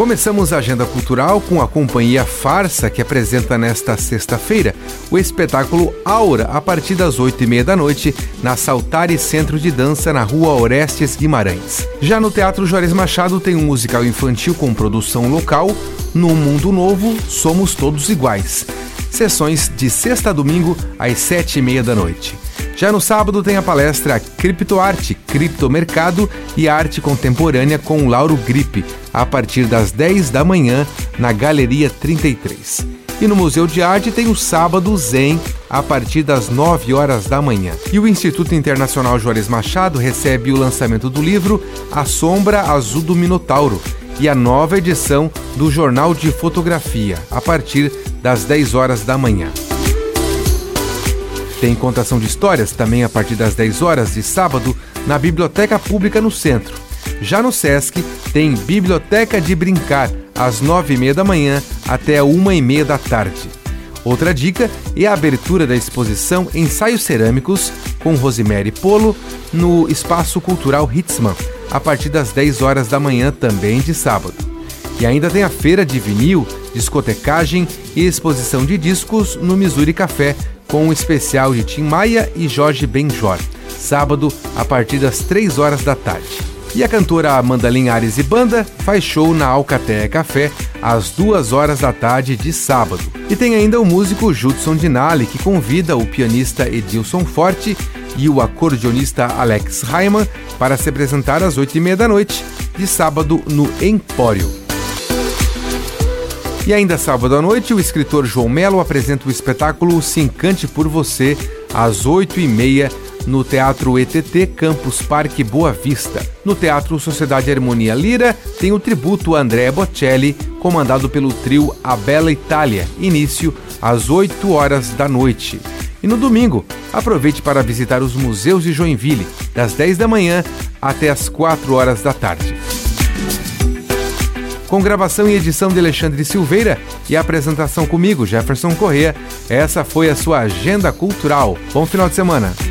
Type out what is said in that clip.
Começamos a agenda cultural com a companhia Farsa, que apresenta nesta sexta-feira o espetáculo Aura, a partir das oito e meia da noite, na Saltare Centro de Dança, na rua Orestes Guimarães. Já no Teatro Juarez Machado tem um musical infantil com produção local, No Mundo Novo, Somos Todos Iguais. Sessões de sexta a domingo, às sete e meia da noite. Já no sábado tem a palestra Criptoarte, Criptomercado e Arte Contemporânea com Lauro Gripe, a partir das 10 da manhã, na Galeria 33. E no Museu de Arte tem o sábado Zen, a partir das 9 horas da manhã. E o Instituto Internacional Juarez Machado recebe o lançamento do livro A Sombra Azul do Minotauro e a nova edição do Jornal de Fotografia, a partir das 10 horas da manhã. Tem contação de histórias também a partir das 10 horas de sábado na Biblioteca Pública no Centro. Já no Sesc tem Biblioteca de Brincar às 9h30 da manhã até a 1h30 da tarde. Outra dica é a abertura da exposição Ensaios Cerâmicos com Rosemary Polo no Espaço Cultural Hitzman, a partir das 10 horas da manhã também de sábado. E ainda tem a feira de vinil, discotecagem e exposição de discos no Missouri Café, com um especial de Tim Maia e Jorge Benjor, sábado a partir das 3 horas da tarde. E a cantora Amanda Linhares e Banda faz show na Alcatéia Café às 2 horas da tarde de sábado. E tem ainda o músico Judson Dinali, que convida o pianista Edilson Forte e o acordeonista Alex Raiman para se apresentar às 8 e meia da noite de sábado no Empório. E ainda sábado à noite, o escritor João Melo apresenta o espetáculo Se Encante por Você, às 8h30, no Teatro ETT Campus Parque Boa Vista. No Teatro Sociedade Harmonia Lira, tem o tributo a André Bocelli, comandado pelo trio A Bela Itália, início às 8 horas da noite. E no domingo, aproveite para visitar os museus de Joinville, das 10 da manhã até as 4 horas da tarde com gravação e edição de Alexandre Silveira e apresentação comigo, Jefferson Corrêa. Essa foi a sua agenda cultural. Bom final de semana.